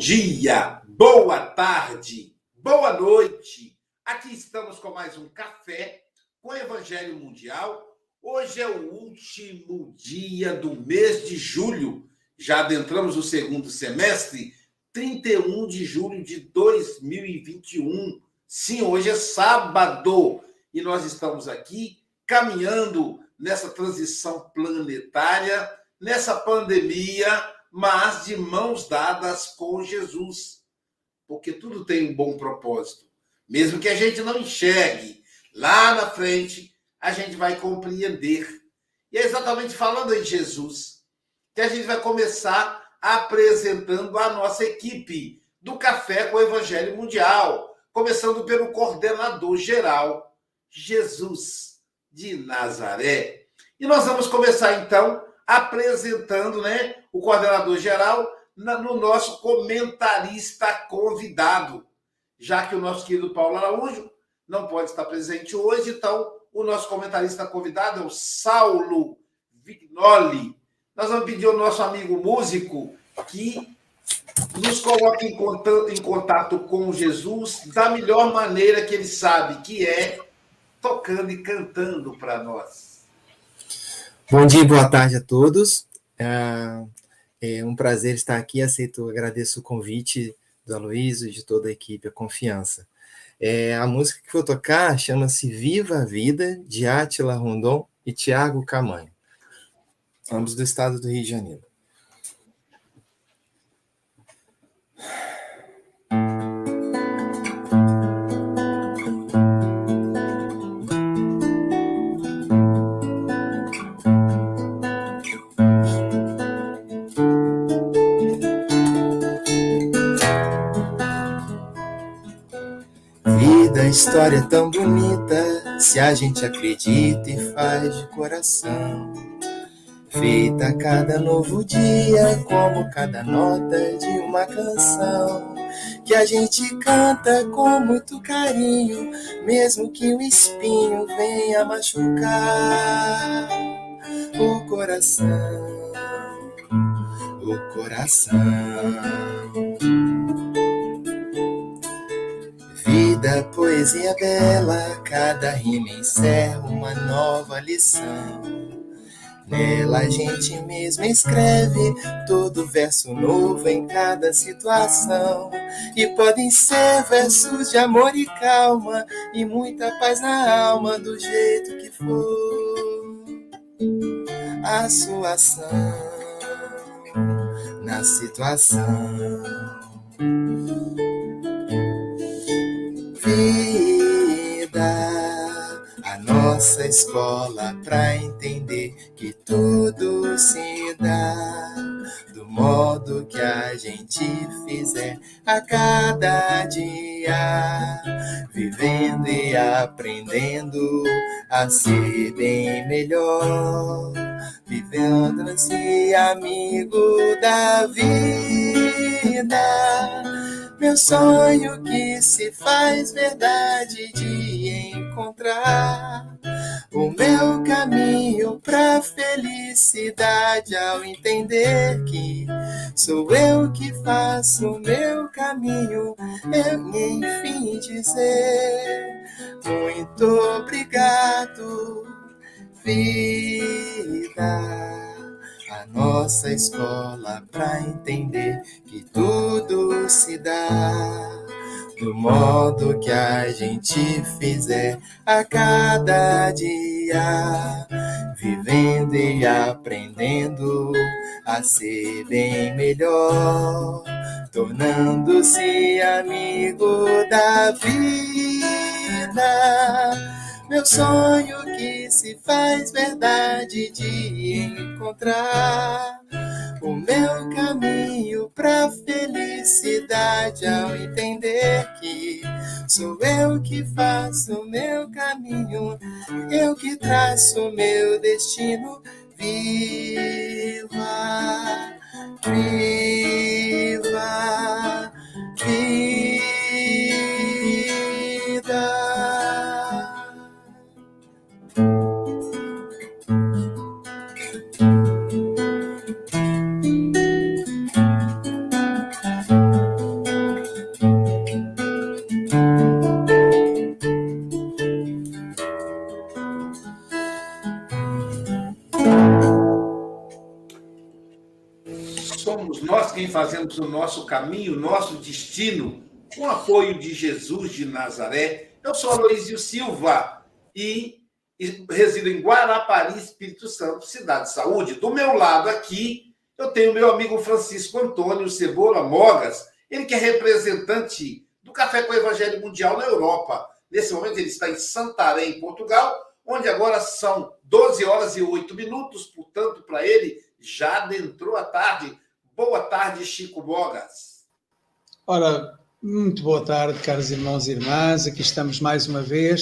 dia, boa tarde, boa noite. Aqui estamos com mais um café com Evangelho Mundial. Hoje é o último dia do mês de julho. Já adentramos o segundo semestre, 31 de julho de 2021. Sim, hoje é sábado e nós estamos aqui caminhando nessa transição planetária, nessa pandemia mas de mãos dadas com Jesus. Porque tudo tem um bom propósito. Mesmo que a gente não enxergue, lá na frente a gente vai compreender. E é exatamente falando em Jesus que a gente vai começar apresentando a nossa equipe do Café com o Evangelho Mundial, começando pelo coordenador geral, Jesus de Nazaré. E nós vamos começar então apresentando né, o coordenador geral no nosso comentarista convidado, já que o nosso querido Paulo Araújo não pode estar presente hoje, então o nosso comentarista convidado é o Saulo Vignoli. Nós vamos pedir ao nosso amigo músico que nos coloque em contato, com Jesus da melhor maneira que ele sabe, que é tocando e cantando para nós. Bom dia, boa tarde a todos. É, é um prazer estar aqui. Aceito, agradeço o convite do Aloysio e de toda a equipe, a confiança. É, a música que vou tocar chama-se Viva a Vida, de Átila Rondon e Tiago Camanho, ambos do estado do Rio de Janeiro. História é tão bonita se a gente acredita e faz de coração. Feita a cada novo dia, como cada nota de uma canção. Que a gente canta com muito carinho, mesmo que o espinho venha machucar o coração. O coração. Poesia bela, cada rima encerra uma nova lição. Nela a gente mesmo escreve todo verso novo em cada situação. E podem ser versos de amor e calma, e muita paz na alma, do jeito que for a sua ação na situação vida, a nossa escola para entender que tudo se dá. Do modo que a gente fizer a cada dia, vivendo e aprendendo a ser bem melhor, vivendo-se amigo da vida meu sonho que se faz verdade de encontrar o meu caminho pra felicidade ao entender que sou eu que faço o meu caminho. Eu enfim dizer muito obrigado, vida nossa escola para entender que tudo se dá. Do modo que a gente fizer a cada dia, vivendo e aprendendo a ser bem melhor, tornando-se amigo da vida meu sonho que se faz verdade de encontrar o meu caminho pra felicidade ao entender que sou eu que faço o meu caminho, eu que traço o meu destino. Viva, viva, vida. Quem fazemos o nosso caminho, o nosso destino, com apoio de Jesus de Nazaré. Eu sou Aloysio Silva e resido em Guarapari, Espírito Santo, cidade de saúde. Do meu lado aqui, eu tenho meu amigo Francisco Antônio Cebola Mogas, ele que é representante do Café com o Evangelho Mundial na Europa. Nesse momento ele está em Santarém, Portugal, onde agora são 12 horas e 8 minutos, portanto, para ele já adentrou a tarde. Boa tarde, Chico Mogas. Ora, muito boa tarde, caros irmãos e irmãs. Aqui estamos mais uma vez